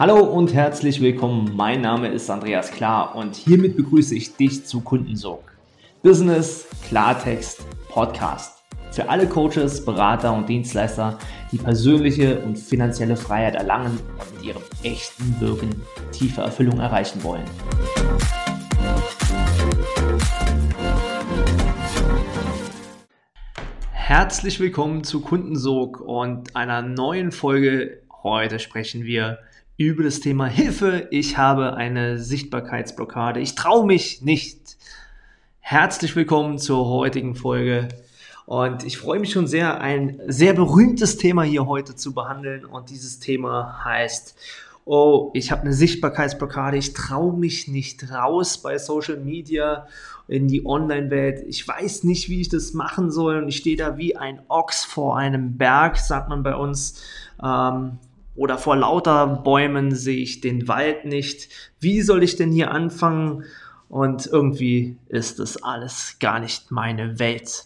Hallo und herzlich willkommen. Mein Name ist Andreas Klar und hiermit begrüße ich dich zu Kundensog. Business Klartext Podcast. Für alle Coaches, Berater und Dienstleister, die persönliche und finanzielle Freiheit erlangen und mit ihrem echten Wirken tiefe Erfüllung erreichen wollen. Herzlich willkommen zu Kundensog und einer neuen Folge. Heute sprechen wir über das Thema Hilfe. Ich habe eine Sichtbarkeitsblockade. Ich traue mich nicht. Herzlich willkommen zur heutigen Folge. Und ich freue mich schon sehr, ein sehr berühmtes Thema hier heute zu behandeln. Und dieses Thema heißt, oh, ich habe eine Sichtbarkeitsblockade, ich traue mich nicht raus bei Social Media in die Online-Welt. Ich weiß nicht, wie ich das machen soll. Und ich stehe da wie ein Ochs vor einem Berg, sagt man bei uns. Ähm, oder vor lauter Bäumen sehe ich den Wald nicht. Wie soll ich denn hier anfangen? Und irgendwie ist das alles gar nicht meine Welt.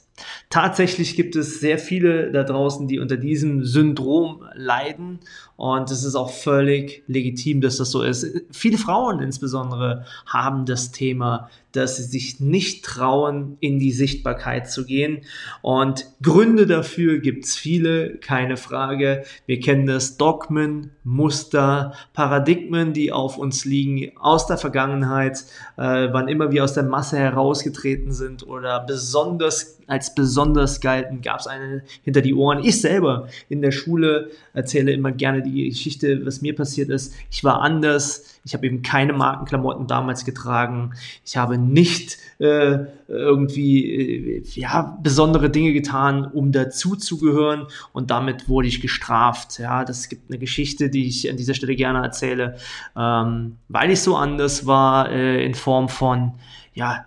Tatsächlich gibt es sehr viele da draußen, die unter diesem Syndrom leiden und es ist auch völlig legitim, dass das so ist. Viele Frauen insbesondere haben das Thema, dass sie sich nicht trauen, in die Sichtbarkeit zu gehen und Gründe dafür gibt es viele, keine Frage. Wir kennen das Dogmen, Muster, Paradigmen, die auf uns liegen aus der Vergangenheit, äh, wann immer wir aus der Masse herausgetreten sind oder besonders als besonders galten, gab es eine hinter die Ohren. Ich selber in der Schule erzähle immer gerne die Geschichte, was mir passiert ist. Ich war anders. Ich habe eben keine Markenklamotten damals getragen. Ich habe nicht äh, irgendwie äh, ja besondere Dinge getan, um dazuzugehören und damit wurde ich gestraft. Ja, das gibt eine Geschichte, die ich an dieser Stelle gerne erzähle, ähm, weil ich so anders war äh, in Form von ja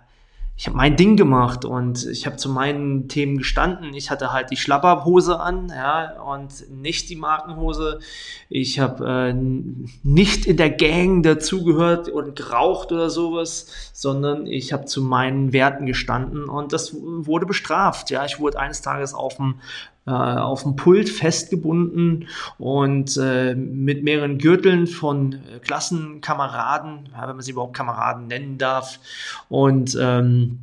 ich habe mein Ding gemacht und ich habe zu meinen Themen gestanden. Ich hatte halt die Schlapperhose an, ja, und nicht die Markenhose. Ich habe äh, nicht in der Gang dazugehört und geraucht oder sowas, sondern ich habe zu meinen Werten gestanden und das wurde bestraft. Ja, ich wurde eines Tages auf dem äh, auf dem Pult festgebunden und äh, mit mehreren Gürteln von äh, Klassenkameraden, ja, wenn man sie überhaupt Kameraden nennen darf. Und ähm,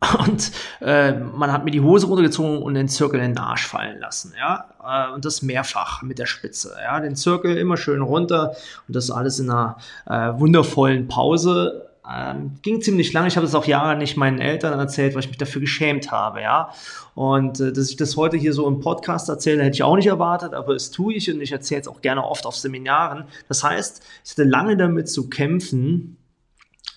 und äh, man hat mir die Hose runtergezogen und den Zirkel in den Arsch fallen lassen, ja, äh, und das mehrfach mit der Spitze, ja, den Zirkel immer schön runter und das alles in einer äh, wundervollen Pause ähm, ging ziemlich lange. Ich habe es auch Jahre nicht meinen Eltern erzählt, weil ich mich dafür geschämt habe, ja. Und äh, dass ich das heute hier so im Podcast erzähle, hätte ich auch nicht erwartet, aber es tue ich und ich erzähle es auch gerne oft auf Seminaren. Das heißt, ich hatte lange damit zu kämpfen,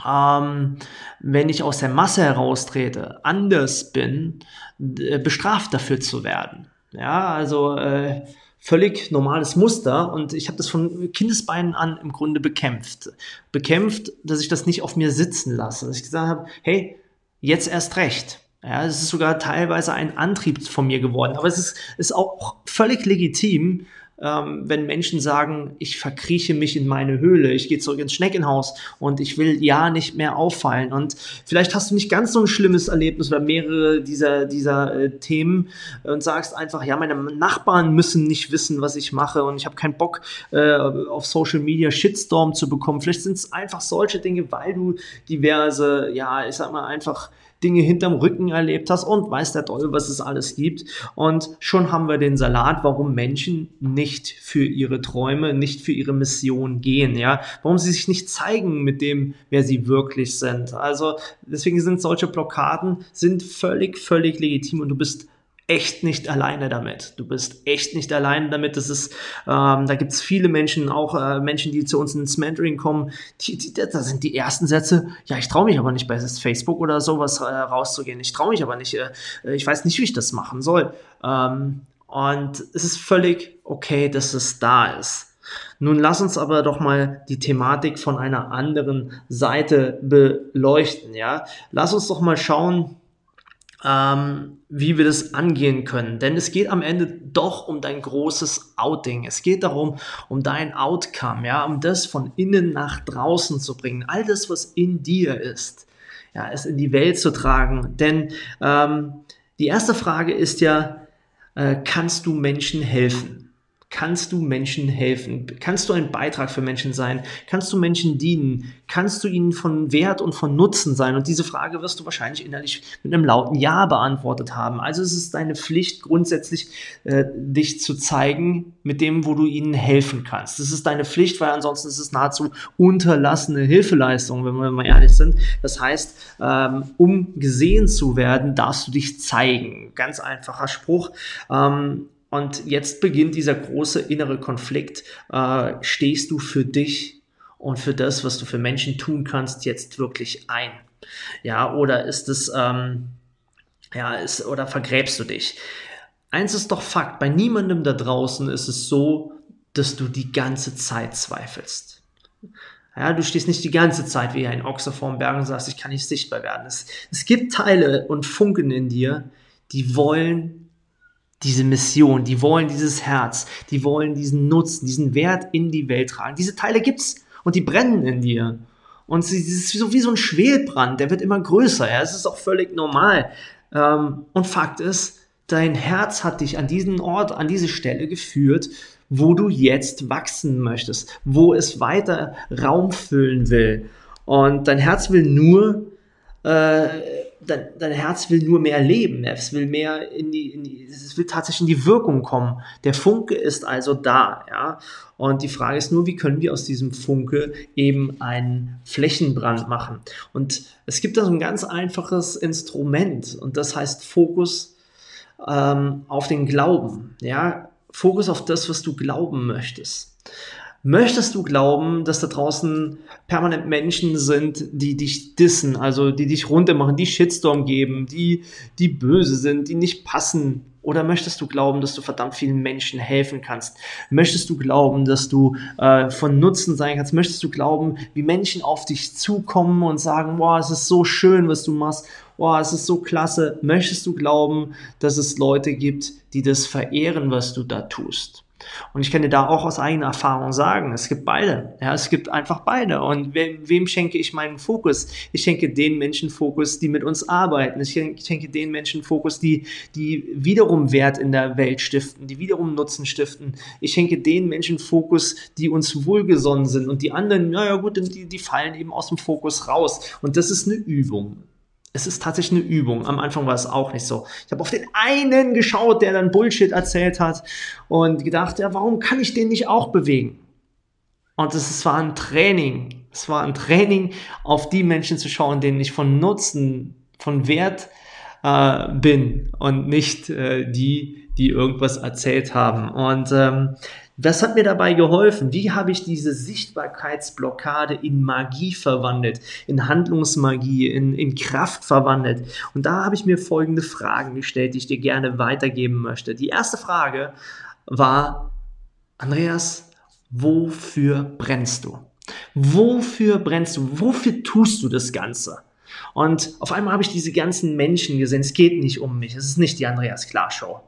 ähm, wenn ich aus der Masse heraustrete, anders bin, bestraft dafür zu werden. Ja, also äh, völlig normales Muster und ich habe das von Kindesbeinen an im Grunde bekämpft. Bekämpft, dass ich das nicht auf mir sitzen lasse. Dass ich gesagt habe, hey, jetzt erst recht. Ja, es ist sogar teilweise ein Antrieb von mir geworden. Aber es ist, ist auch völlig legitim, ähm, wenn Menschen sagen, ich verkrieche mich in meine Höhle, ich gehe zurück ins Schneckenhaus und ich will ja nicht mehr auffallen. Und vielleicht hast du nicht ganz so ein schlimmes Erlebnis oder mehrere dieser, dieser äh, Themen und sagst einfach, ja, meine Nachbarn müssen nicht wissen, was ich mache und ich habe keinen Bock äh, auf Social Media Shitstorm zu bekommen. Vielleicht sind es einfach solche Dinge, weil du diverse, ja, ich sag mal einfach Dinge hinterm Rücken erlebt hast und weiß der Teufel, was es alles gibt. Und schon haben wir den Salat, warum Menschen nicht für ihre Träume, nicht für ihre Mission gehen, ja. Warum sie sich nicht zeigen mit dem, wer sie wirklich sind. Also deswegen sind solche Blockaden sind völlig, völlig legitim und du bist echt nicht alleine damit. Du bist echt nicht alleine damit. Das ist, ähm, da gibt's viele Menschen, auch äh, Menschen, die zu uns ins Mentoring kommen, die, die, da sind die ersten Sätze, ja, ich traue mich aber nicht bei Facebook oder sowas äh, rauszugehen. Ich traue mich aber nicht, äh, ich weiß nicht, wie ich das machen soll. Ähm, und es ist völlig okay, dass es da ist. Nun lass uns aber doch mal die Thematik von einer anderen Seite beleuchten, ja. Lass uns doch mal schauen, ähm, wie wir das angehen können. Denn es geht am Ende doch um dein großes Outing. Es geht darum, um dein Outcome, ja, um das von innen nach draußen zu bringen. All das, was in dir ist, ja, es in die Welt zu tragen. Denn ähm, die erste Frage ist ja, äh, kannst du Menschen helfen? Kannst du Menschen helfen? Kannst du ein Beitrag für Menschen sein? Kannst du Menschen dienen? Kannst du ihnen von Wert und von Nutzen sein? Und diese Frage wirst du wahrscheinlich innerlich mit einem lauten Ja beantwortet haben. Also es ist deine Pflicht, grundsätzlich äh, dich zu zeigen mit dem, wo du ihnen helfen kannst. Das ist deine Pflicht, weil ansonsten ist es nahezu unterlassene Hilfeleistung, wenn wir mal ehrlich sind. Das heißt, ähm, um gesehen zu werden, darfst du dich zeigen. Ganz einfacher Spruch. Ähm, und jetzt beginnt dieser große innere Konflikt. Äh, stehst du für dich und für das, was du für Menschen tun kannst, jetzt wirklich ein? Ja, oder ist es, ähm, ja, ist, oder vergräbst du dich? Eins ist doch Fakt, bei niemandem da draußen ist es so, dass du die ganze Zeit zweifelst. Ja, du stehst nicht die ganze Zeit wie ein Ochse vorm Berg und sagst, ich kann nicht sichtbar werden. Es, es gibt Teile und Funken in dir, die wollen diese Mission, die wollen dieses Herz, die wollen diesen Nutzen, diesen Wert in die Welt tragen. Diese Teile gibt's und die brennen in dir. Und es ist wie so ein Schwelbrand, der wird immer größer. Ja, es ist auch völlig normal. Ähm, und Fakt ist, dein Herz hat dich an diesen Ort, an diese Stelle geführt, wo du jetzt wachsen möchtest, wo es weiter Raum füllen will. Und dein Herz will nur äh, dein, dein Herz will nur mehr leben, es will mehr in die, in die, es will tatsächlich in die Wirkung kommen. Der Funke ist also da, ja. Und die Frage ist nur, wie können wir aus diesem Funke eben einen Flächenbrand machen? Und es gibt da so ein ganz einfaches Instrument und das heißt Fokus ähm, auf den Glauben, ja. Fokus auf das, was du glauben möchtest. Möchtest du glauben, dass da draußen permanent Menschen sind, die dich dissen, also die dich runtermachen, die Shitstorm geben, die, die böse sind, die nicht passen? Oder möchtest du glauben, dass du verdammt vielen Menschen helfen kannst? Möchtest du glauben, dass du äh, von Nutzen sein kannst? Möchtest du glauben, wie Menschen auf dich zukommen und sagen, wow, es ist so schön, was du machst, wow, es ist so klasse? Möchtest du glauben, dass es Leute gibt, die das verehren, was du da tust? Und ich kann dir da auch aus eigener Erfahrung sagen, es gibt beide. Ja, es gibt einfach beide. Und wem, wem schenke ich meinen Fokus? Ich schenke den Menschen Fokus, die mit uns arbeiten. Ich schenke den Menschen Fokus, die, die wiederum Wert in der Welt stiften, die wiederum Nutzen stiften. Ich schenke den Menschen Fokus, die uns wohlgesonnen sind. Und die anderen, naja gut, die, die fallen eben aus dem Fokus raus. Und das ist eine Übung es ist tatsächlich eine Übung. Am Anfang war es auch nicht so. Ich habe auf den einen geschaut, der dann Bullshit erzählt hat und gedacht, ja, warum kann ich den nicht auch bewegen? Und es war ein Training. Es war ein Training, auf die Menschen zu schauen, denen ich von Nutzen, von Wert äh, bin und nicht äh, die, die irgendwas erzählt haben. Und ähm, was hat mir dabei geholfen? Wie habe ich diese Sichtbarkeitsblockade in Magie verwandelt, in Handlungsmagie, in, in Kraft verwandelt? Und da habe ich mir folgende Fragen gestellt, die ich dir gerne weitergeben möchte. Die erste Frage war, Andreas, wofür brennst du? Wofür brennst du? Wofür tust du das Ganze? Und auf einmal habe ich diese ganzen Menschen gesehen. Es geht nicht um mich. Es ist nicht die Andreas Klar Show.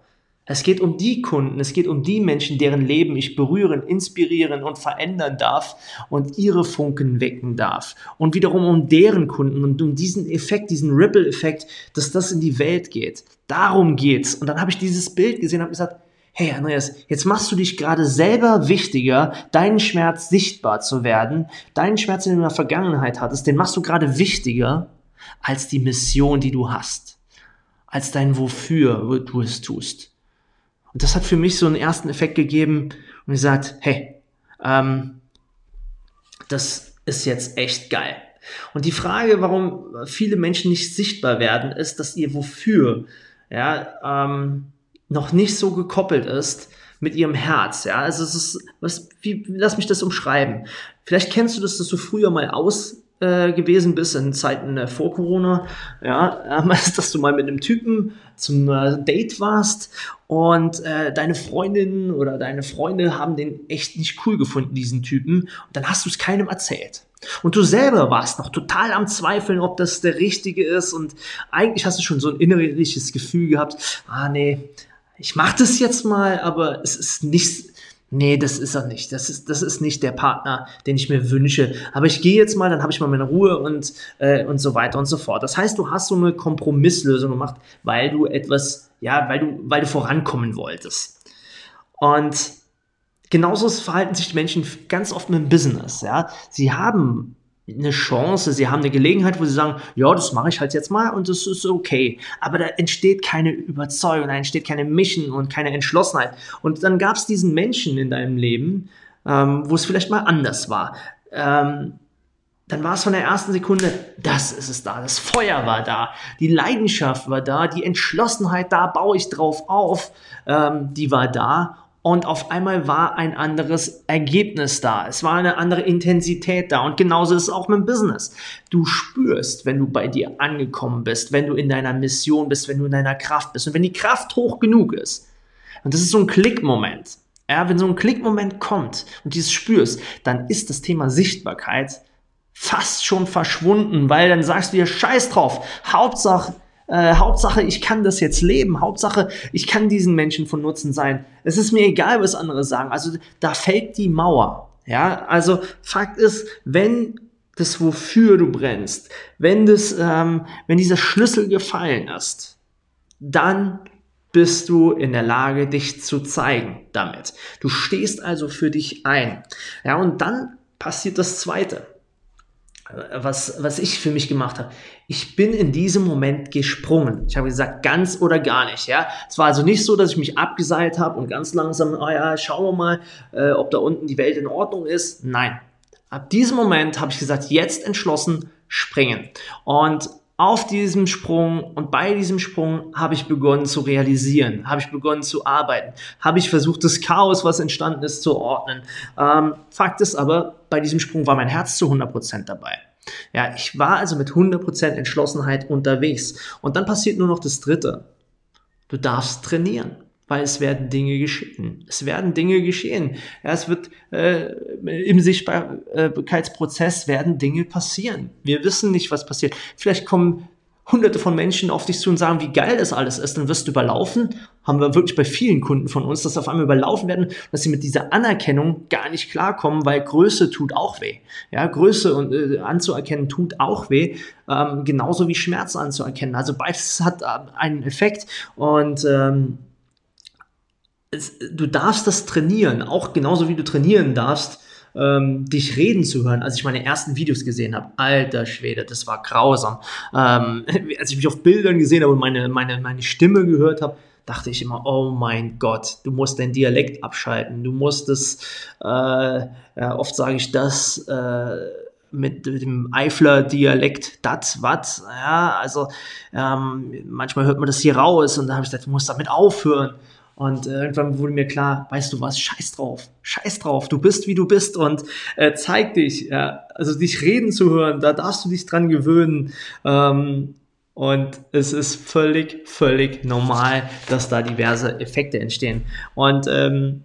Es geht um die Kunden, es geht um die Menschen, deren Leben ich berühren, inspirieren und verändern darf und ihre Funken wecken darf. Und wiederum um deren Kunden und um diesen Effekt, diesen Ripple-Effekt, dass das in die Welt geht. Darum geht's. Und dann habe ich dieses Bild gesehen und habe gesagt, hey Andreas, jetzt machst du dich gerade selber wichtiger, deinen Schmerz sichtbar zu werden, deinen Schmerz, den du in der Vergangenheit hattest, den machst du gerade wichtiger als die Mission, die du hast, als dein Wofür du es tust. Und das hat für mich so einen ersten Effekt gegeben und gesagt, hey, ähm, das ist jetzt echt geil. Und die Frage, warum viele Menschen nicht sichtbar werden, ist, dass ihr wofür ja, ähm, noch nicht so gekoppelt ist mit ihrem Herz. Ja, also es ist, was, wie, lass mich das umschreiben. Vielleicht kennst du das, dass du früher mal aus äh, gewesen bist in Zeiten äh, vor Corona, ja, ähm, dass du mal mit einem Typen zum äh, Date warst. Und äh, deine Freundin oder deine Freunde haben den echt nicht cool gefunden, diesen Typen, und dann hast du es keinem erzählt. Und du selber warst noch total am Zweifeln, ob das der Richtige ist. Und eigentlich hast du schon so ein innerliches Gefühl gehabt, ah nee, ich mach das jetzt mal, aber es ist nicht nee, das ist er nicht. Das ist, das ist nicht der Partner, den ich mir wünsche. Aber ich gehe jetzt mal, dann habe ich mal meine Ruhe und, äh, und so weiter und so fort. Das heißt, du hast so eine Kompromisslösung gemacht, weil du etwas, ja, weil du, weil du vorankommen wolltest. Und genauso verhalten sich die Menschen ganz oft mit dem Business. Ja? Sie haben eine Chance, sie haben eine Gelegenheit, wo sie sagen, ja, das mache ich halt jetzt mal und das ist okay. Aber da entsteht keine Überzeugung, da entsteht keine Mission und keine Entschlossenheit. Und dann gab es diesen Menschen in deinem Leben, ähm, wo es vielleicht mal anders war. Ähm, dann war es von der ersten Sekunde, das ist es da, das Feuer war da, die Leidenschaft war da, die Entschlossenheit, da baue ich drauf auf, ähm, die war da und auf einmal war ein anderes Ergebnis da. Es war eine andere Intensität da. Und genauso ist es auch mit dem Business. Du spürst, wenn du bei dir angekommen bist, wenn du in deiner Mission bist, wenn du in deiner Kraft bist und wenn die Kraft hoch genug ist. Und das ist so ein Klickmoment. Ja, wenn so ein Klickmoment kommt und dieses spürst, dann ist das Thema Sichtbarkeit fast schon verschwunden, weil dann sagst du dir Scheiß drauf. Hauptsache, äh, Hauptsache, ich kann das jetzt leben. Hauptsache, ich kann diesen Menschen von Nutzen sein. Es ist mir egal, was andere sagen. Also da fällt die Mauer. Ja, also Fakt ist, wenn das wofür du brennst, wenn das, ähm, wenn dieser Schlüssel gefallen ist, dann bist du in der Lage, dich zu zeigen damit. Du stehst also für dich ein. Ja, und dann passiert das Zweite was, was ich für mich gemacht habe. Ich bin in diesem Moment gesprungen. Ich habe gesagt, ganz oder gar nicht. Ja, es war also nicht so, dass ich mich abgeseilt habe und ganz langsam, oh ja, schauen wir mal, äh, ob da unten die Welt in Ordnung ist. Nein. Ab diesem Moment habe ich gesagt, jetzt entschlossen springen. Und auf diesem Sprung und bei diesem Sprung habe ich begonnen zu realisieren, habe ich begonnen zu arbeiten, habe ich versucht, das Chaos, was entstanden ist, zu ordnen. Ähm, Fakt ist aber, bei diesem Sprung war mein Herz zu 100% dabei. Ja, ich war also mit 100% Entschlossenheit unterwegs. Und dann passiert nur noch das Dritte. Du darfst trainieren weil es werden Dinge geschehen. Es werden Dinge geschehen. Ja, es wird äh, im Sichtbarkeitsprozess werden Dinge passieren. Wir wissen nicht, was passiert. Vielleicht kommen hunderte von Menschen auf dich zu und sagen, wie geil das alles ist, dann wirst du überlaufen. Haben wir wirklich bei vielen Kunden von uns, dass sie auf einmal überlaufen werden, dass sie mit dieser Anerkennung gar nicht klarkommen, weil Größe tut auch weh. Ja, Größe und, äh, anzuerkennen tut auch weh, ähm, genauso wie Schmerz anzuerkennen. Also beides hat äh, einen Effekt und ähm, es, du darfst das trainieren, auch genauso wie du trainieren darfst, ähm, dich reden zu hören, als ich meine ersten Videos gesehen habe. Alter Schwede, das war grausam. Ähm, als ich mich auf Bildern gesehen habe und meine, meine, meine Stimme gehört habe, dachte ich immer, oh mein Gott, du musst dein Dialekt abschalten, du musst es, äh, ja, oft sage ich das, äh, mit dem Eifler Dialekt, dat, wat, ja, also ähm, manchmal hört man das hier raus und da habe ich gesagt, du musst damit aufhören. Und äh, irgendwann wurde mir klar, weißt du was, scheiß drauf, scheiß drauf, du bist wie du bist und äh, zeig dich, ja, also dich reden zu hören, da darfst du dich dran gewöhnen. Ähm, und es ist völlig, völlig normal, dass da diverse Effekte entstehen. Und ähm,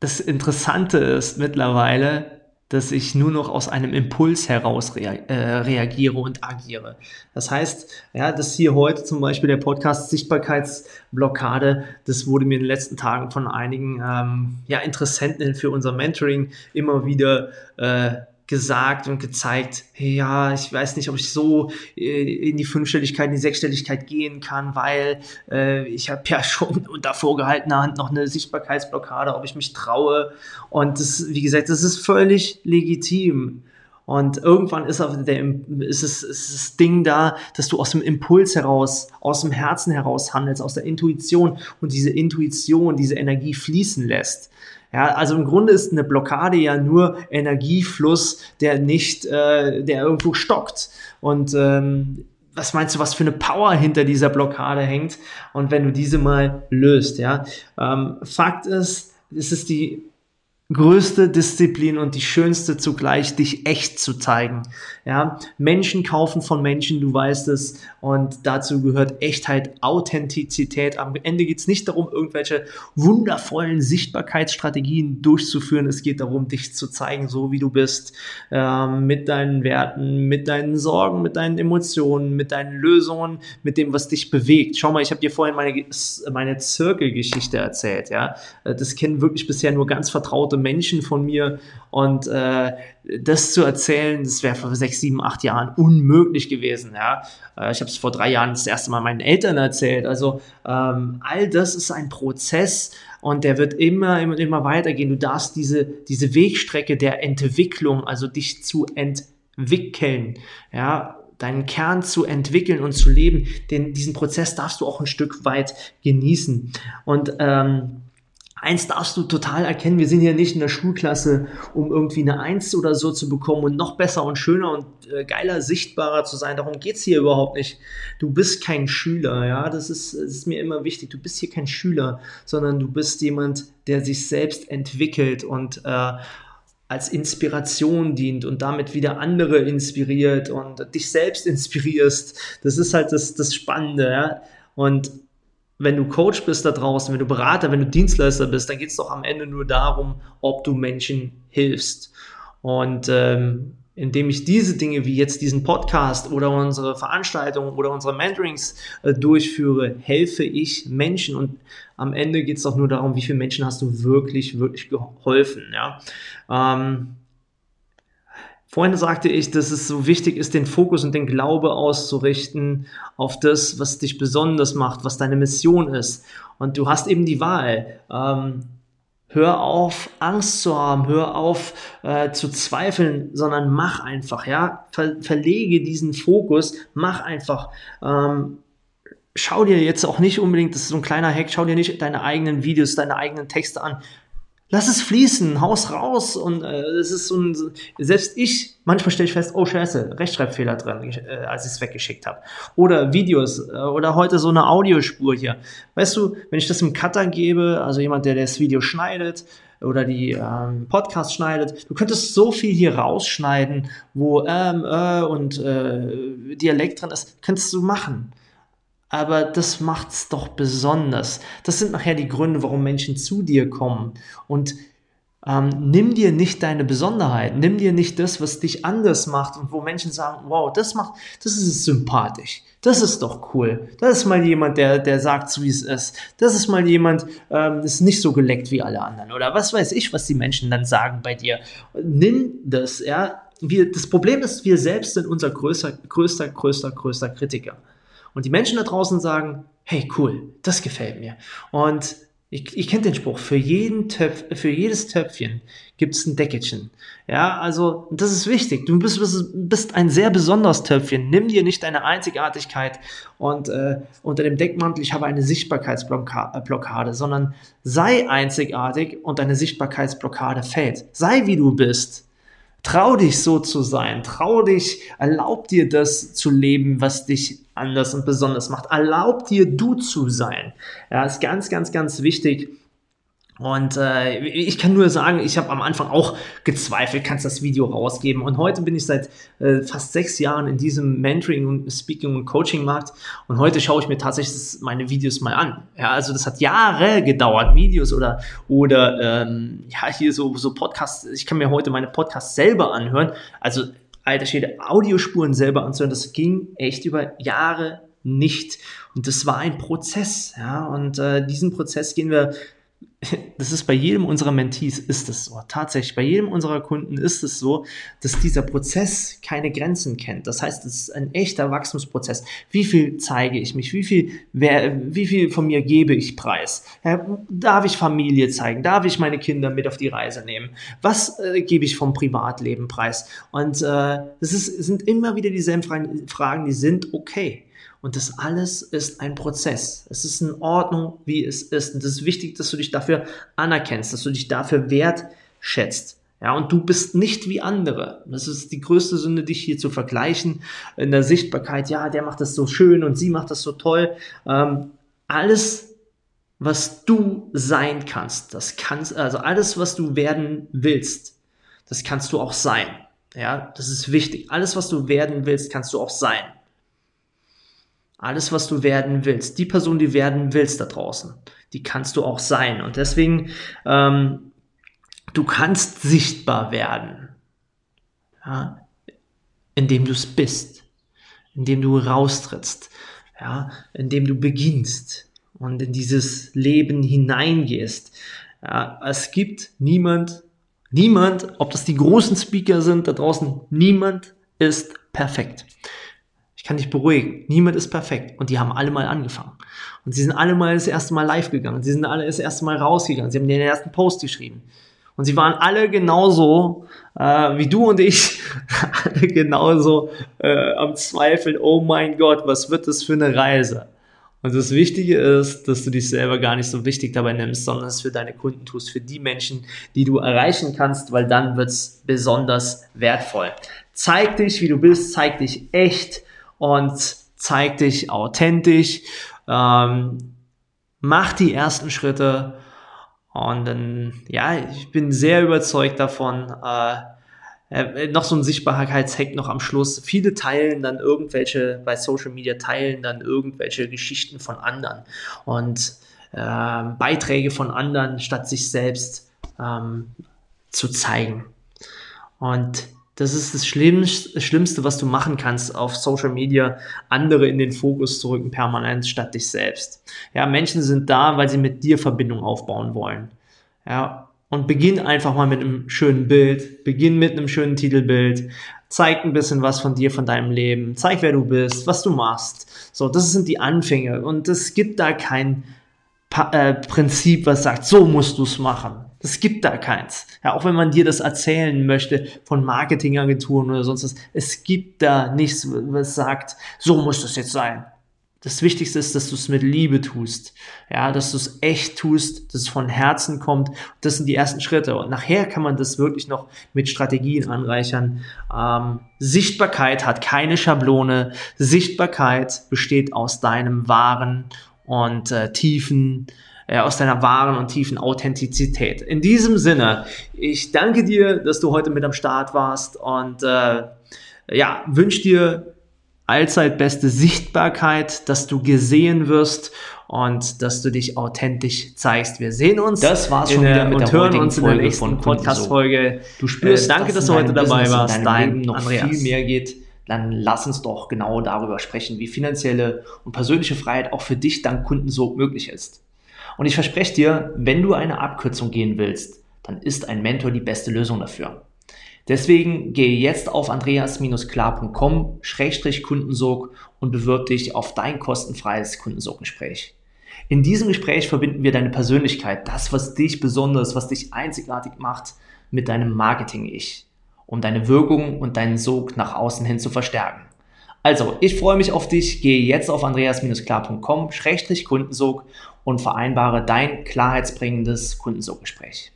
das Interessante ist mittlerweile, dass ich nur noch aus einem Impuls heraus rea äh, reagiere und agiere. Das heißt, ja, dass hier heute zum Beispiel der Podcast Sichtbarkeitsblockade, das wurde mir in den letzten Tagen von einigen ähm, ja, Interessenten für unser Mentoring immer wieder äh, gesagt und gezeigt, hey, ja, ich weiß nicht, ob ich so äh, in die Fünfstelligkeit, in die Sechsstelligkeit gehen kann, weil äh, ich habe ja schon unter vorgehaltener Hand noch eine Sichtbarkeitsblockade, ob ich mich traue. Und das, wie gesagt, das ist völlig legitim. Und irgendwann ist, der, ist, es, ist das Ding da, dass du aus dem Impuls heraus, aus dem Herzen heraus handelst, aus der Intuition und diese Intuition, diese Energie fließen lässt. Ja, also im Grunde ist eine Blockade ja nur Energiefluss, der nicht, äh, der irgendwo stockt. Und ähm, was meinst du, was für eine Power hinter dieser Blockade hängt? Und wenn du diese mal löst, ja. Ähm, Fakt ist, es ist die größte Disziplin und die schönste zugleich, dich echt zu zeigen. Ja, Menschen kaufen von Menschen, du weißt es, und dazu gehört Echtheit, Authentizität. Am Ende geht es nicht darum, irgendwelche wundervollen Sichtbarkeitsstrategien durchzuführen. Es geht darum, dich zu zeigen, so wie du bist, ähm, mit deinen Werten, mit deinen Sorgen, mit deinen Emotionen, mit deinen Lösungen, mit dem, was dich bewegt. Schau mal, ich habe dir vorhin meine, meine Zirkelgeschichte erzählt. Ja, das kennen wirklich bisher nur ganz vertraute Menschen von mir und äh, das zu erzählen, das wäre vor sechs, sieben, acht Jahren unmöglich gewesen. Ja? Äh, ich habe es vor drei Jahren das erste Mal meinen Eltern erzählt. Also ähm, all das ist ein Prozess, und der wird immer, immer, immer weitergehen. Du darfst diese, diese Wegstrecke der Entwicklung, also dich zu entwickeln, ja, deinen Kern zu entwickeln und zu leben, den, diesen Prozess darfst du auch ein Stück weit genießen. Und ähm, Eins darfst du total erkennen, wir sind hier nicht in der Schulklasse, um irgendwie eine Eins oder so zu bekommen und noch besser und schöner und äh, geiler, sichtbarer zu sein. Darum geht's hier überhaupt nicht. Du bist kein Schüler, ja, das ist, das ist mir immer wichtig. Du bist hier kein Schüler, sondern du bist jemand, der sich selbst entwickelt und äh, als Inspiration dient und damit wieder andere inspiriert und dich selbst inspirierst. Das ist halt das, das Spannende, ja. Und wenn du Coach bist da draußen, wenn du Berater, wenn du Dienstleister bist, dann geht es doch am Ende nur darum, ob du Menschen hilfst. Und ähm, indem ich diese Dinge wie jetzt diesen Podcast oder unsere Veranstaltungen oder unsere Mentorings äh, durchführe, helfe ich Menschen und am Ende geht es doch nur darum, wie viele Menschen hast du wirklich, wirklich geholfen. Ja? Ähm, Vorhin sagte ich, dass es so wichtig ist, den Fokus und den Glaube auszurichten auf das, was dich besonders macht, was deine Mission ist. Und du hast eben die Wahl. Ähm, hör auf, Angst zu haben, hör auf äh, zu zweifeln, sondern mach einfach, ja. Ver verlege diesen Fokus, mach einfach. Ähm, schau dir jetzt auch nicht unbedingt, das ist so ein kleiner Hack, schau dir nicht deine eigenen Videos, deine eigenen Texte an lass es fließen, haus raus. Und äh, es ist so ein, selbst ich, manchmal stelle ich fest, oh scheiße, Rechtschreibfehler drin, äh, als ich es weggeschickt habe. Oder Videos äh, oder heute so eine Audiospur hier. Weißt du, wenn ich das im Cutter gebe, also jemand, der das Video schneidet, oder die ähm, Podcast schneidet. Du könntest so viel hier rausschneiden, wo ähm, äh und äh, Dialekt drin ist. Könntest du machen aber das macht's doch besonders. Das sind nachher die Gründe, warum Menschen zu dir kommen. Und ähm, nimm dir nicht deine Besonderheit, nimm dir nicht das, was dich anders macht und wo Menschen sagen, wow, das macht, das ist sympathisch, das ist doch cool. Das ist mal jemand, der, der sagt, so wie es ist. Das ist mal jemand, ähm, ist nicht so geleckt wie alle anderen oder was weiß ich, was die Menschen dann sagen bei dir. Nimm das, ja. Wir, das Problem ist, wir selbst sind unser größter, größter, größter, größter Kritiker. Und die Menschen da draußen sagen, hey, cool, das gefällt mir. Und ich, ich kenne den Spruch, für, jeden Töpf, für jedes Töpfchen gibt es ein Deckelchen. Ja, also das ist wichtig. Du bist, bist ein sehr besonderes Töpfchen. Nimm dir nicht deine Einzigartigkeit und äh, unter dem Deckmantel, ich habe eine Sichtbarkeitsblockade, sondern sei einzigartig und deine Sichtbarkeitsblockade fällt. Sei wie du bist. Trau dich so zu sein. Trau dich, erlaub dir das zu leben, was dich anders und besonders macht. Erlaub dir du zu sein. Ja, ist ganz, ganz, ganz wichtig. Und äh, ich kann nur sagen, ich habe am Anfang auch gezweifelt, kannst das Video rausgeben. Und heute bin ich seit äh, fast sechs Jahren in diesem Mentoring und Speaking und Coaching Markt. Und heute schaue ich mir tatsächlich meine Videos mal an. Ja, also das hat Jahre gedauert, Videos oder oder ähm, ja hier so so Podcasts. Ich kann mir heute meine Podcasts selber anhören. Also alter Schwede, Audiospuren selber anzuhören, das ging echt über Jahre nicht. Und das war ein Prozess. Ja, und äh, diesen Prozess gehen wir das ist bei jedem unserer Mentees ist es so. Tatsächlich, bei jedem unserer Kunden ist es so, dass dieser Prozess keine Grenzen kennt. Das heißt, es ist ein echter Wachstumsprozess. Wie viel zeige ich mich? Wie viel, wer, wie viel von mir gebe ich preis? Ja, darf ich Familie zeigen? Darf ich meine Kinder mit auf die Reise nehmen? Was äh, gebe ich vom Privatleben preis? Und äh, das ist, sind immer wieder dieselben Fragen, die sind okay. Und das alles ist ein Prozess. Es ist in Ordnung, wie es ist. Und es ist wichtig, dass du dich dafür anerkennst, dass du dich dafür wertschätzt. Ja, und du bist nicht wie andere. Das ist die größte Sünde, dich hier zu vergleichen in der Sichtbarkeit. Ja, der macht das so schön und sie macht das so toll. Ähm, alles, was du sein kannst, das kannst, also alles, was du werden willst, das kannst du auch sein. Ja, das ist wichtig. Alles, was du werden willst, kannst du auch sein. Alles, was du werden willst, die Person, die werden willst da draußen, die kannst du auch sein. Und deswegen, ähm, du kannst sichtbar werden, ja, indem du es bist, indem du raustrittst, ja, indem du beginnst und in dieses Leben hineingehst. Ja, es gibt niemand, niemand, ob das die großen Speaker sind da draußen, niemand ist perfekt kann dich beruhigen. Niemand ist perfekt. Und die haben alle mal angefangen. Und sie sind alle mal das erste Mal live gegangen. Sie sind alle das erste Mal rausgegangen. Sie haben den ersten Post geschrieben. Und sie waren alle genauso äh, wie du und ich, alle genauso äh, am Zweifeln, oh mein Gott, was wird das für eine Reise? Und das Wichtige ist, dass du dich selber gar nicht so wichtig dabei nimmst, sondern es für deine Kunden tust, für die Menschen, die du erreichen kannst, weil dann wird's besonders wertvoll. Zeig dich, wie du bist, zeig dich echt und zeig dich authentisch. Ähm, mach die ersten Schritte und dann, ja, ich bin sehr überzeugt davon, äh, äh, noch so ein Sichtbarkeitshack noch am Schluss. Viele teilen dann irgendwelche, bei Social Media teilen dann irgendwelche Geschichten von anderen und äh, Beiträge von anderen, statt sich selbst ähm, zu zeigen. Und das ist das Schlimmste, was du machen kannst auf Social Media, andere in den Fokus zu rücken, permanent statt dich selbst. Ja, Menschen sind da, weil sie mit dir Verbindung aufbauen wollen. Ja, und beginn einfach mal mit einem schönen Bild, beginn mit einem schönen Titelbild, zeig ein bisschen was von dir, von deinem Leben, zeig, wer du bist, was du machst. So, das sind die Anfänge und es gibt da kein pa äh, Prinzip, was sagt, so musst du es machen. Es gibt da keins. Ja, auch wenn man dir das erzählen möchte von Marketingagenturen oder sonst was, es gibt da nichts, was sagt, so muss das jetzt sein. Das Wichtigste ist, dass du es mit Liebe tust. Ja, dass du es echt tust, dass es von Herzen kommt. Das sind die ersten Schritte. Und nachher kann man das wirklich noch mit Strategien anreichern. Ähm, Sichtbarkeit hat keine Schablone. Sichtbarkeit besteht aus deinem wahren und äh, tiefen äh, aus deiner wahren und tiefen Authentizität. In diesem Sinne, ich danke dir, dass du heute mit am Start warst und äh, ja, wünsche dir allzeit beste Sichtbarkeit, dass du gesehen wirst und dass du dich authentisch zeigst. Wir sehen uns. Das war's schon wieder mit und der hören uns in der nächsten von Podcast-Folge. Du spürst, Äh, danke, dass dass du heute dabei Business, in warst. Dein noch Andreas. viel mehr geht, dann lass uns doch genau darüber sprechen, wie finanzielle und persönliche Freiheit auch für dich dank Kundensog möglich ist. Und ich verspreche dir, wenn du eine Abkürzung gehen willst, dann ist ein Mentor die beste Lösung dafür. Deswegen gehe jetzt auf andreas-klar.com-kundensog und bewirb dich auf dein kostenfreies Kundensoggespräch. In diesem Gespräch verbinden wir deine Persönlichkeit, das, was dich besonders, was dich einzigartig macht, mit deinem Marketing-Ich, um deine Wirkung und deinen Sog nach außen hin zu verstärken. Also, ich freue mich auf dich. Gehe jetzt auf andreas-klar.com-kundensog und vereinbare dein klarheitsbringendes Kundensoggespräch.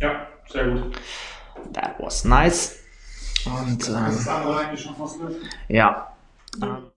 Ja, sehr gut. That was nice. Und Das ähm, ist andere eigentlich schon fast durch. ja, ähm,